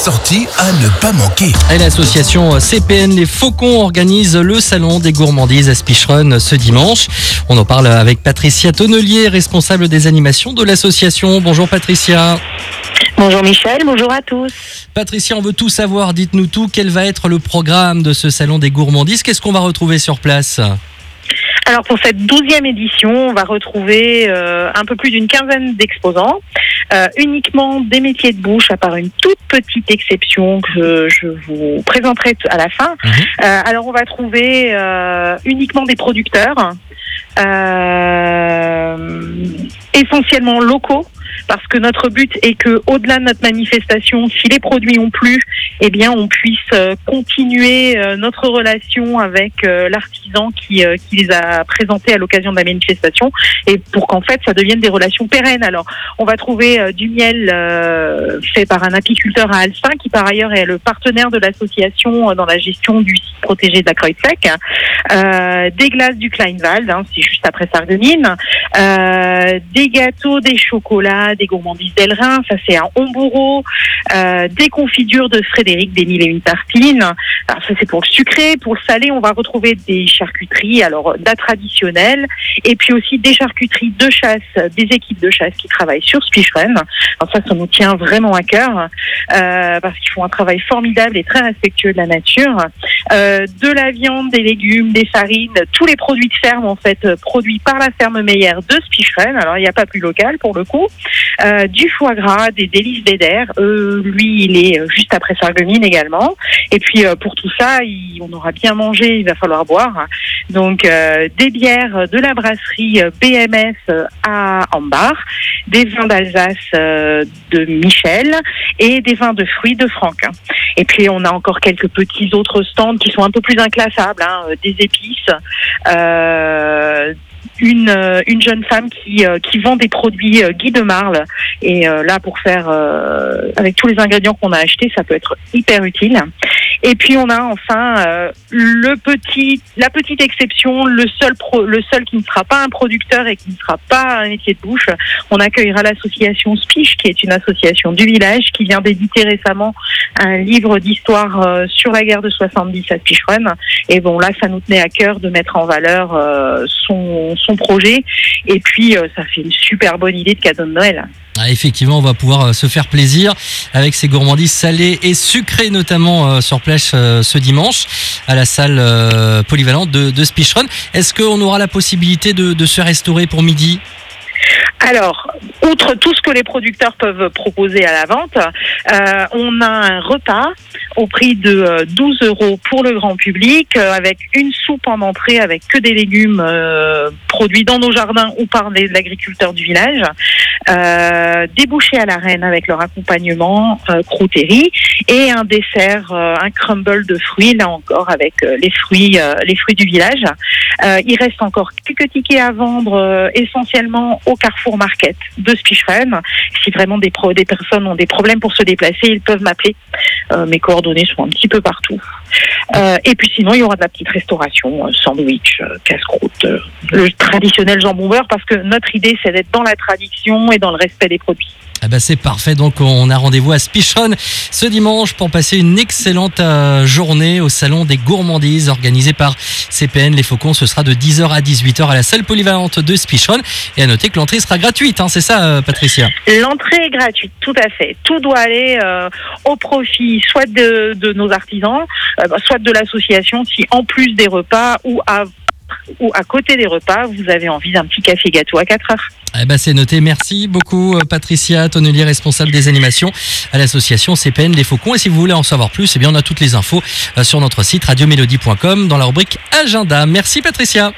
Sortie à ne pas manquer. Et l'association CPN Les Faucons organise le salon des gourmandises à Spicherun ce dimanche. On en parle avec Patricia Tonnelier, responsable des animations de l'association. Bonjour Patricia. Bonjour Michel, bonjour à tous. Patricia, on veut tout savoir, dites-nous tout. Quel va être le programme de ce salon des gourmandises? Qu'est-ce qu'on va retrouver sur place? Alors pour cette douzième édition, on va retrouver euh, un peu plus d'une quinzaine d'exposants, euh, uniquement des métiers de bouche, à part une toute petite exception que je vous présenterai à la fin. Mhm. Euh, alors on va trouver uniquement des producteurs, essentiellement locaux parce que notre but est que, au-delà de notre manifestation, si les produits ont plu, eh bien, on puisse euh, continuer euh, notre relation avec euh, l'artisan qui, qui les a présentés à l'occasion de la manifestation, et pour qu'en fait, ça devienne des relations pérennes. Alors, on va trouver du miel fait par un apiculteur à Alstin, qui par ailleurs est le partenaire de l'association dans la gestion du site protégé de la Kreuzsec, des glaces du Kleinwald, hein, c'est juste après Sarreguemines, des gâteaux, des chocolats, des gourmandises d'Elrin, ça c'est un Hombourreau, euh, des confitures de Frédéric, des mille et une tartines. Alors ça c'est pour le sucré. Pour le salé, on va retrouver des charcuteries, alors la traditionnelle, et puis aussi des charcuteries de chasse, des équipes de chasse qui travaillent sur Spicheren. Alors ça, ça nous tient vraiment à cœur, euh, parce qu'ils font un travail formidable et très respectueux de la nature. Euh, de la viande, des légumes, des farines, tous les produits de ferme en fait produits par la ferme Meyer de Spicheren. Alors il n'y a pas plus local pour le coup. Euh, du foie gras, des délices d'Eder. Euh, lui, il est juste après Sarreguemines également. Et puis euh, pour tout ça, on aura bien mangé, il va falloir boire. Donc euh, des bières de la brasserie BMS à Ambar, des vins d'Alsace de Michel et des vins de fruits de Franck. Et puis on a encore quelques petits autres stands qui sont un peu plus inclassables, hein, des épices. Euh, une, euh, une jeune femme qui, euh, qui vend des produits euh, Guy de Marle. Et là, pour faire, avec tous les ingrédients qu'on a achetés, ça peut être hyper utile. Et puis on a enfin euh, le petit, la petite exception, le seul, pro, le seul qui ne sera pas un producteur et qui ne sera pas un métier de bouche. On accueillera l'association Spiche, qui est une association du village, qui vient d'éditer récemment un livre d'histoire euh, sur la guerre de 70 à Spicherun. Et bon, là, ça nous tenait à cœur de mettre en valeur euh, son, son projet. Et puis, ça fait une super bonne idée de cadeau de Noël. Ah, effectivement, on va pouvoir euh, se faire plaisir avec ces gourmandises salées et sucrées, notamment euh, sur plage euh, ce dimanche à la salle polyvalente de, de Spichron. Est-ce qu'on aura la possibilité de, se restaurer pour midi? Alors, outre tout ce que les producteurs peuvent proposer à la vente, on a un repas au prix de 12 euh, euros pour le grand public, euh, avec une soupe en entrée avec que des légumes produits dans nos jardins ou par les agriculteurs du village, des bouchées à la reine avec leur accompagnement croûterie et un dessert, un crumble de fruits, là encore avec les fruits, les fruits du village. il reste encore quelques tickets à vendre essentiellement au Carrefour Market de Spicheren. Si vraiment des, des personnes ont des problèmes pour se déplacer, ils peuvent m'appeler. Euh, mes sont un petit peu partout. Euh, et puis sinon, il y aura de la petite restauration, euh, sandwich, casse-croûte, le traditionnel jambon beurre, parce que notre idée, c'est d'être dans la tradition et dans le respect des produits. Ah bah c'est parfait, donc on a rendez-vous à Spichon ce dimanche pour passer une excellente journée au Salon des Gourmandises organisé par CPN Les Faucons. Ce sera de 10h à 18h à la salle polyvalente de Spichon. Et à noter que l'entrée sera gratuite, hein, c'est ça Patricia? L'entrée est gratuite, tout à fait. Tout doit aller au profit soit de, de nos artisans, soit de l'association si en plus des repas ou à côté des repas, vous avez envie d'un petit café gâteau à 4 heures. Eh ben c'est noté. Merci beaucoup Patricia Tonnelier, responsable des animations à l'association CPN Les Faucons. Et si vous voulez en savoir plus, eh bien on a toutes les infos sur notre site radiomélodie.com dans la rubrique agenda. Merci Patricia.